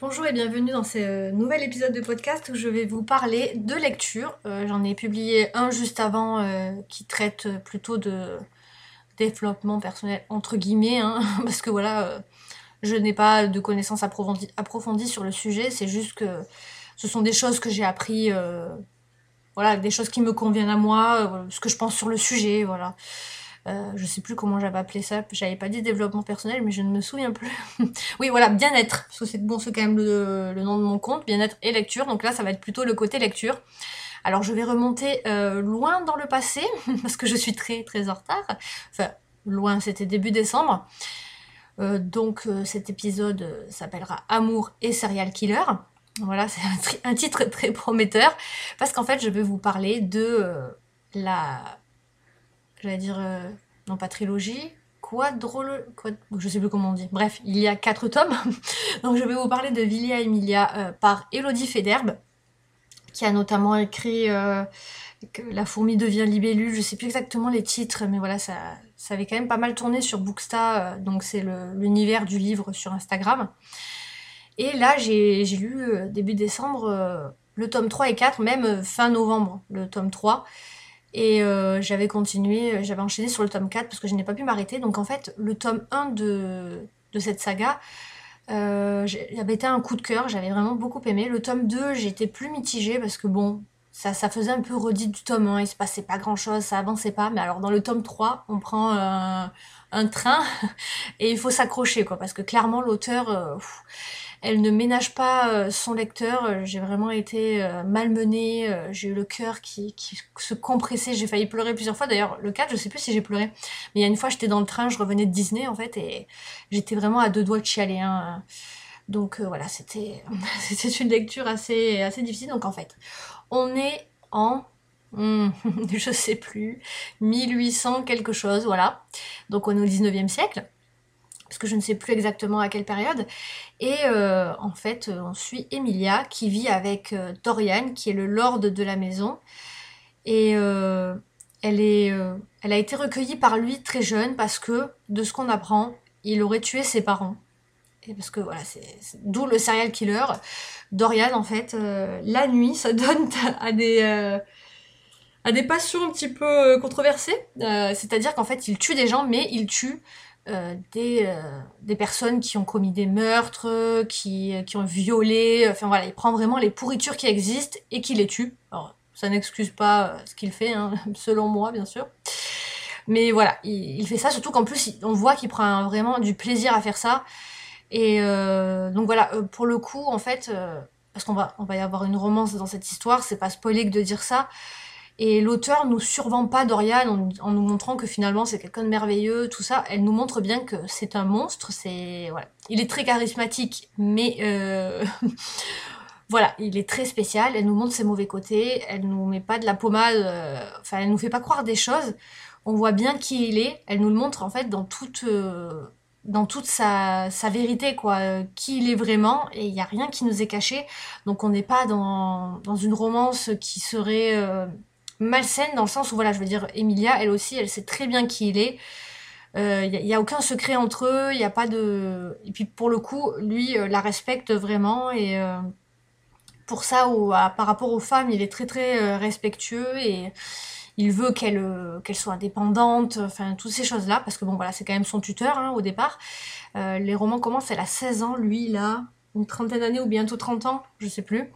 Bonjour et bienvenue dans ce nouvel épisode de podcast où je vais vous parler de lecture. Euh, j'en ai publié un juste avant euh, qui traite plutôt de développement personnel entre guillemets, hein, parce que voilà, euh, je n'ai pas de connaissances approfondies, sur le sujet, c'est juste que ce sont des choses que j'ai appris, voilà, des choses qui me conviennent à moi, ce que je pense sur le sujet, voilà. Euh, je sais plus comment j'avais appelé ça. J'avais pas dit développement personnel, mais je ne me souviens plus. oui, voilà, bien-être. Parce que c'est bon, c'est quand même le, nom de mon compte, bien-être et lecture. Donc là, ça va être plutôt le côté lecture. Alors je vais remonter euh, loin dans le passé, parce que je suis très très en retard. Enfin, loin, c'était début décembre. Euh, donc cet épisode s'appellera Amour et Serial Killer. Voilà, c'est un, un, titre très prometteur, parce qu'en fait je vais vous parler de la j'allais dire, euh, non pas trilogie, quadrologie, quad... je sais plus comment on dit. Bref, il y a quatre tomes. Donc je vais vous parler de Villia Emilia euh, par Elodie Federbe, qui a notamment écrit euh, que La fourmi devient libellule. Je sais plus exactement les titres, mais voilà, ça, ça avait quand même pas mal tourné sur Booksta, donc c'est l'univers du livre sur Instagram. Et là, j'ai lu début décembre le tome 3 et 4, même fin novembre, le tome 3. Et euh, j'avais continué, euh, j'avais enchaîné sur le tome 4 parce que je n'ai pas pu m'arrêter. Donc en fait, le tome 1 de, cette saga euh, avait été un coup de cœur, j'avais vraiment beaucoup aimé. Le tome 2, j'étais plus mitigée parce que bon, ça, ça faisait un peu redit du tome 1, il se passait pas grand chose, ça avançait pas. Mais alors dans le tome 3, on prend un, un train et il faut s'accrocher quoi parce que clairement l'auteur... Elle ne ménage pas euh, son lecteur. Euh, j'ai vraiment été euh, malmenée. J'ai eu le cœur qui, se compressait. J'ai failli pleurer plusieurs fois. D'ailleurs, le 4, je sais plus si j'ai pleuré. Mais il y a une fois, j'étais dans le train, je revenais de Disney en fait, et j'étais vraiment à deux doigts de chialer. Hein. Donc voilà, c'était une lecture assez difficile. Donc en fait, on est en hmm, je sais plus 1800 quelque chose, voilà. Donc on est au 19e siècle parce que je ne sais plus exactement à quelle période. Et euh, en fait, euh, on suit Emilia qui vit avec euh, Dorian, qui est le lord de la maison. Et elle, a été recueillie par lui très jeune parce que, de ce qu'on apprend, il aurait tué ses parents. Et parce que voilà, c'est d'où le serial killer. Dorian, en fait, la nuit, ça donne à des à des passions un petit peu controversées. C'est-à-dire qu'en fait, il tue des gens, mais il tue euh, des, euh, des, personnes qui ont commis des meurtres, qui, qui, ont violé, enfin voilà, il prend vraiment les pourritures qui existent et qui les tue. Alors, ça n'excuse pas euh, ce qu'il fait, hein, selon moi, bien sûr. Mais voilà, il, fait ça, surtout qu'en plus, on voit qu'il prend vraiment du plaisir à faire ça. Et donc voilà, pour le coup, en fait, parce qu'on va, on va y avoir une romance dans cette histoire, c'est pas spoilé que de dire ça, et l'auteur nous survend pas Dorian en, nous montrant que finalement c'est quelqu'un de merveilleux, tout ça. Elle nous montre bien que c'est un monstre. C'est voilà, il est très charismatique, mais euh... voilà, il est très spécial. Elle nous montre ses mauvais côtés. Elle nous met pas de la pommade. Euh, enfin, elle nous fait pas croire des choses. On voit bien qui il est. Elle nous le montre en fait dans toute euh, dans toute sa, sa, vérité, quoi, qui il est vraiment, et il n'y a rien qui nous est caché. Donc on n'est pas dans, dans une romance qui serait malsaine dans le sens où, voilà, je veux dire, Emilia, elle aussi, elle sait très bien qui il est. Il euh, n'y a, aucun secret entre eux, il n'y a pas de... Et puis pour le coup, lui euh, la respecte vraiment et euh, pour ça, ou, par rapport aux femmes, il est très très respectueux et il veut qu'elle qu'elle soit indépendante, enfin toutes ces choses-là, parce que bon voilà, c'est quand même son tuteur hein, au départ. les romans commencent, elle a 16 ans, lui il a une trentaine d'années ou bientôt 30 ans, je sais plus.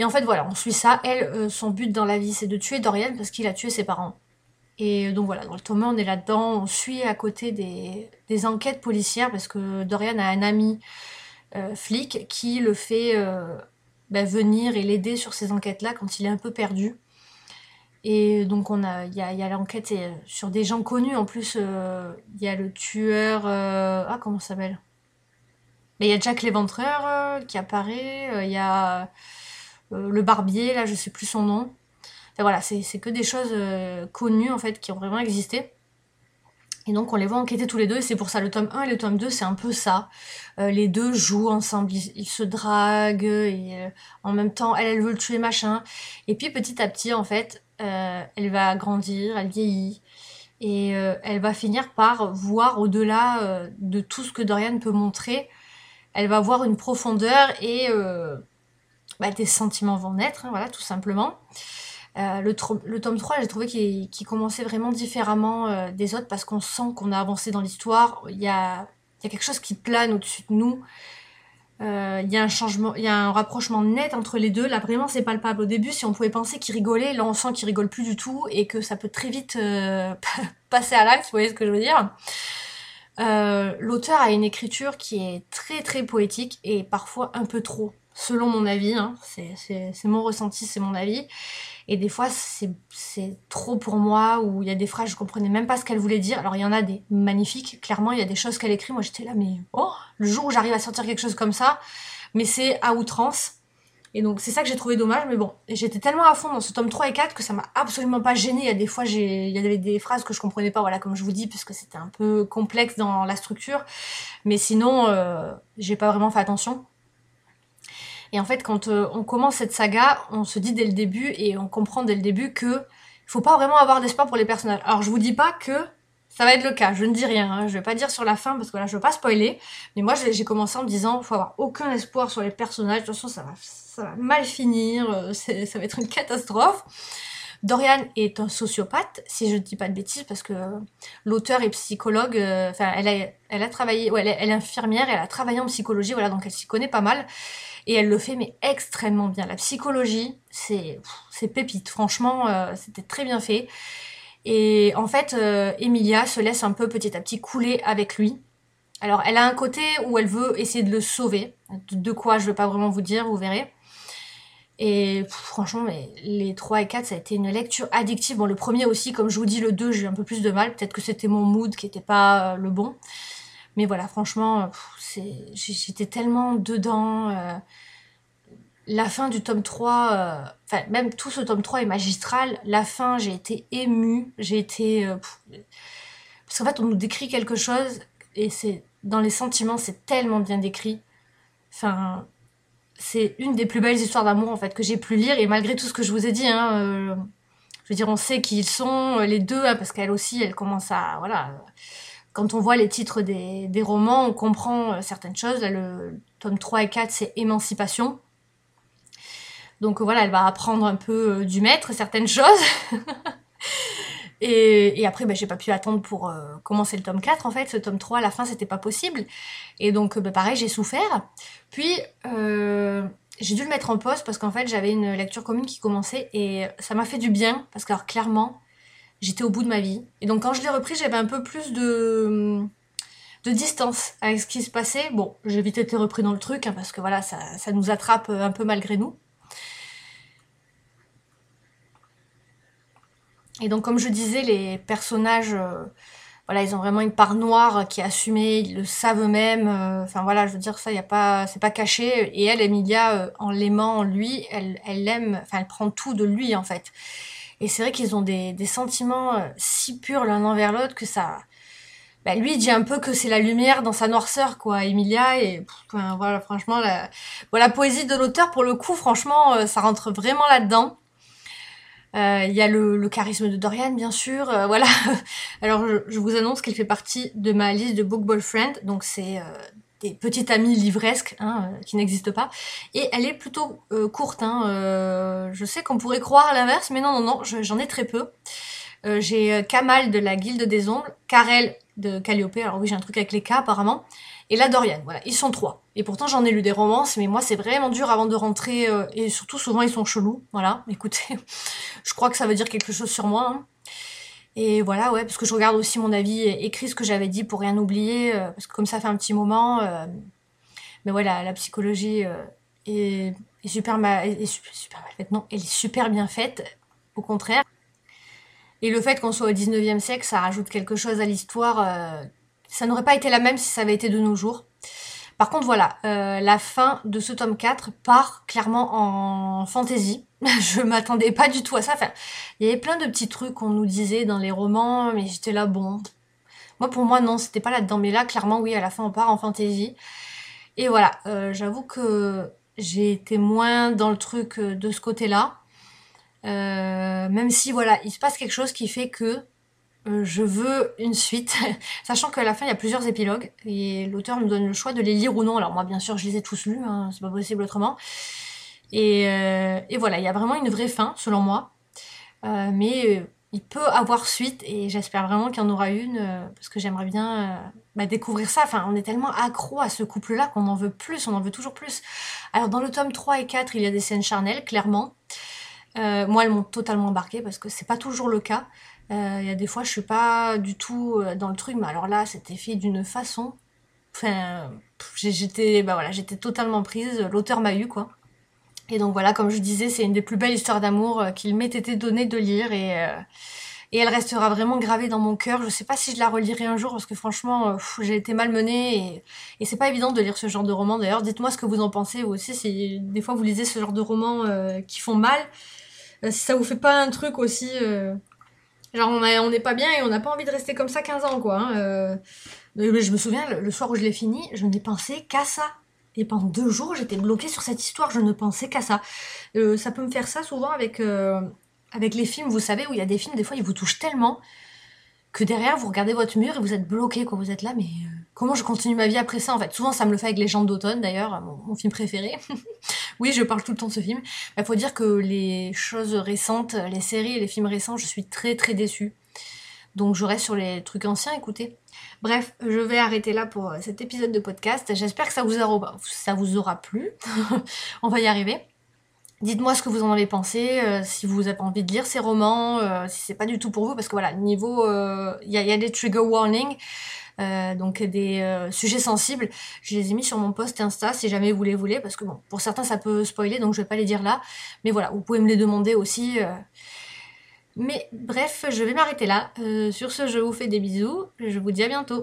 Et en fait, voilà, on suit ça. Elle, euh, son but dans la vie, c'est de tuer Dorian parce qu'il a tué ses parents. Et euh, donc voilà, dans le tome on est là-dedans. On suit à côté des, enquêtes policières parce que Dorian a un ami euh, flic qui le fait bah, venir et l'aider sur ces enquêtes-là quand il est un peu perdu. Et donc on a, il y a, l'enquête sur des gens connus. En plus, il y a le tueur. ah, comment ça s'appelle? Mais il y a Jack l'Éventreur qui apparaît. Il y a euh, le barbier, là, je sais plus son nom. Enfin, voilà, c'est que des choses euh, connues, en fait, qui ont vraiment existé. Et donc on les voit enquêter tous les deux, et c'est pour ça le tome 1 et le tome 2, c'est un peu ça. Euh, les deux jouent ensemble, ils, se draguent, en même temps, elle, elle veut le tuer, machin. Et puis petit à petit, en fait, elle va grandir, elle vieillit, et elle va finir par voir au-delà de tout ce que Dorian peut montrer, elle va avoir une profondeur et euh, bah, des sentiments vont naître, hein, voilà, tout simplement. Euh, le, le, tome 3, j'ai trouvé qu'il commençait vraiment différemment euh, des autres parce qu'on sent qu'on a avancé dans l'histoire. Il y a, y a, quelque chose qui plane au-dessus de nous. Euh, il y a un changement, il y a un rapprochement net entre les deux. Là, vraiment, c'est palpable. Au début, si on pouvait penser qu'il rigolait, là, on sent qu'il rigole plus du tout et que ça peut très vite passer à l'acte. Vous voyez ce que je veux dire? L'auteur a une écriture qui est très très poétique et parfois un peu trop, selon mon avis. Hein. C'est mon ressenti, c'est mon avis. Et des fois, c'est trop pour moi, où il y a des phrases, je comprenais même pas ce qu'elle voulait dire. Alors, il y en a des magnifiques, clairement, il y a des choses qu'elle écrit. Moi, j'étais là, mais oh, le jour où j'arrive à sortir quelque chose comme ça, mais c'est à outrance. Et donc, c'est ça que j'ai trouvé dommage, mais bon, j'étais tellement à fond dans ce tome 3 et 4 que ça m'a absolument pas gêné. Il y a des fois, il y avait des phrases que je comprenais pas, voilà, comme je vous dis, puisque c'était un peu complexe dans la structure. Mais sinon, euh, j'ai pas vraiment fait attention. Et en fait, quand euh, on commence cette saga, on se dit dès le début et on comprend dès le début que faut pas vraiment avoir d'espoir pour les personnages. Alors je vous dis pas que ça va être le cas, je ne dis rien, hein. je vais pas dire sur la fin parce que là je veux pas spoiler, mais moi j'ai commencé en me disant faut avoir aucun espoir sur les personnages, de toute façon ça va, ça va mal finir, euh, ça va être une catastrophe. Dorian est un sociopathe, si je ne dis pas de bêtises, parce que l'auteur est psychologue, euh, enfin elle a, elle a travaillé, ouais, elle, est, elle est infirmière, elle a travaillé en psychologie, voilà, donc elle s'y connaît pas mal. Et elle le fait, mais extrêmement bien. La psychologie, c'est pépite. Franchement, euh, c'était très bien fait. Et en fait, euh, Emilia se laisse un peu petit à petit couler avec lui. Alors, elle a un côté où elle veut essayer de le sauver. De quoi, je ne vais pas vraiment vous dire, vous verrez. Et franchement, les 3 et 4, ça a été une lecture addictive. Bon, le premier aussi, comme je vous dis, le 2, j'ai eu un peu plus de mal. Peut-être que c'était mon mood qui n'était pas euh, le bon. Mais voilà, franchement, j'étais tellement dedans. Euh, la fin du tome 3, euh, même tout ce tome 3 est magistral. La fin, j'ai été émue. J'ai été. Euh, parce qu'en fait, on nous décrit quelque chose et c'est. Dans les sentiments, c'est tellement bien décrit. Enfin. C'est une des plus belles histoires d'amour en fait que j'ai pu lire et malgré tout ce que je vous ai dit, hein, je veux on sait qui ils sont les deux hein, parce qu'elle aussi, elle commence à voilà, quand on voit les titres des, romans, on comprend euh, certaines choses. le tome 3 et 4, c'est Émancipation. Donc voilà, elle va apprendre un peu euh, du maître certaines choses. et, après, ben, j'ai pas pu attendre pour euh, commencer le tome 4. En fait, ce tome 3, à la fin, c'était pas possible. Et donc, ben, pareil, j'ai souffert. Puis, j'ai dû le mettre en pause parce qu'en fait, j'avais une lecture commune qui commençait et ça m'a fait du bien parce que, alors, clairement, j'étais au bout de ma vie. Et donc quand je l'ai repris, j'avais un peu plus de, de distance avec ce qui se passait. Bon, j'ai vite été repris dans le truc, hein, parce que voilà, ça, ça, nous attrape un peu malgré nous. Et donc comme je disais, les personnages, euh, voilà, ils ont vraiment une part noire qui est assumée, ils le savent eux-mêmes. Euh, enfin voilà, je veux dire ça, y a pas, c'est pas caché. Et elle, Emilia, euh, en l'aimant lui, elle, elle l'aime, enfin elle prend tout de lui en fait. Et c'est vrai qu'ils ont des, sentiments euh, si purs l'un envers l'autre que ça... Bah, lui, dit un peu que c'est la lumière dans sa noirceur, quoi, Emilia. Et voilà, franchement, la, la poésie de l'auteur, pour le coup, franchement, euh, ça rentre vraiment là-dedans. Euh, il y a le, charisme de Dorian, bien sûr. voilà. Alors, je, je, vous annonce qu'elle fait partie de ma liste de Book Ball Friend. Donc, c'est des petites amies livresques hein, euh, qui n'existent pas. Et elle est plutôt euh, courte. Hein, euh, je sais qu'on pourrait croire l'inverse, mais non, non, non, j'en ai très peu. j'ai Kamal de la Guilde des Ombres, Karel de Calliope, alors oui j'ai un truc avec les K apparemment, et la Dorian, voilà, ils sont trois. Et pourtant j'en ai lu des romances, mais moi c'est vraiment dur avant de rentrer, et surtout souvent ils sont chelous, voilà, écoutez, je crois que ça veut dire quelque chose sur moi. Hein. Et voilà, ouais, parce que je regarde aussi mon avis écrit ce que j'avais dit pour rien oublier, euh, parce que comme ça fait un petit moment, euh, mais voilà, la psychologie euh, est, super, mal, super mal faite, non, elle est super bien faite, au contraire. Et le fait qu'on soit au 19e siècle, ça rajoute quelque chose à l'histoire. ça n'aurait pas été la même si ça avait été de nos jours. Par contre, voilà, euh, la fin de ce tome 4 part clairement en fantaisie. je m'attendais pas du tout à ça. Enfin, il y avait plein de petits trucs qu'on nous disait dans les romans, mais j'étais là, bon. Moi, pour moi, non, c'était pas là-dedans. Mais là, clairement, oui, à la fin, on part en fantaisie. Et voilà, euh, j'avoue que j'ai été moins dans le truc euh, de ce côté-là. même si, voilà, il se passe quelque chose qui fait que euh, je veux une suite, sachant qu'à la fin il y a plusieurs épilogues et l'auteur me donne le choix de les lire ou non. Alors moi bien sûr je les ai tous lus, hein, c'est pas possible autrement. Et, euh, et, voilà, il y a vraiment une vraie fin selon moi, euh, mais il peut avoir suite et j'espère vraiment qu'il y en aura une parce que j'aimerais bien bah, découvrir ça. Enfin, on est tellement accro à ce couple-là qu'on en veut plus, on en veut toujours plus. Alors dans le tome 3 et 4, il y a des scènes charnelles, clairement. moi, elles m'ont totalement embarqué parce que c'est pas toujours le cas. Euh, il y a des fois, je suis pas du tout euh, dans le truc, mais alors là, c'était fait d'une façon. Enfin, j'étais, bah voilà, totalement prise. L'auteur m'a eu, quoi. Et donc voilà, comme je disais, c'est une des plus belles histoires d'amour euh, qu'il m'ait été donné de lire et, et elle restera vraiment gravée dans mon cœur. Je sais pas si je la relirai un jour parce que franchement, j'ai été malmenée et, et c'est pas évident de lire ce genre de roman. D'ailleurs, dites-moi ce que vous en pensez vous aussi. Si des fois vous lisez ce genre de romans qui font mal, si ça vous fait pas un truc aussi Genre, on n'est pas bien et on n'a pas envie de rester comme ça 15 ans, quoi. Hein, euh. je me souviens, le, soir où je l'ai fini, je n'ai pensé qu'à ça. Et pendant deux jours, j'étais bloquée sur cette histoire, je ne pensais qu'à ça. Euh, ça peut me faire ça souvent avec, euh, avec les films, vous savez, où il y a des films, des fois, ils vous touchent tellement que derrière, vous regardez votre mur et vous êtes bloqué, quoi. Vous êtes là, mais comment je continue ma vie après ça, en fait? Souvent, ça me le fait avec Les gens d'automne, d'ailleurs, mon, film préféré. oui, je parle tout le temps de ce film. Il faut dire que les choses récentes, les séries et les films récents, je suis très très déçue. Donc je reste sur les trucs anciens, écoutez. Bref, je vais arrêter là pour cet épisode de podcast. J'espère que ça vous aura, plu. On va y arriver. Dites-moi ce que vous en avez pensé, euh, si vous avez envie de lire ces romans, euh, si c'est pas du tout pour vous, parce que voilà, niveau, euh, il y, a, des trigger warnings, donc des sujets sensibles. Je les ai mis sur mon post Insta si jamais vous les voulez, parce que bon, pour certains ça peut spoiler, donc je vais pas les dire là. Mais voilà, vous pouvez me les demander aussi. Mais bref, je vais m'arrêter là. sur ce, je vous fais des bisous. Je vous dis à bientôt.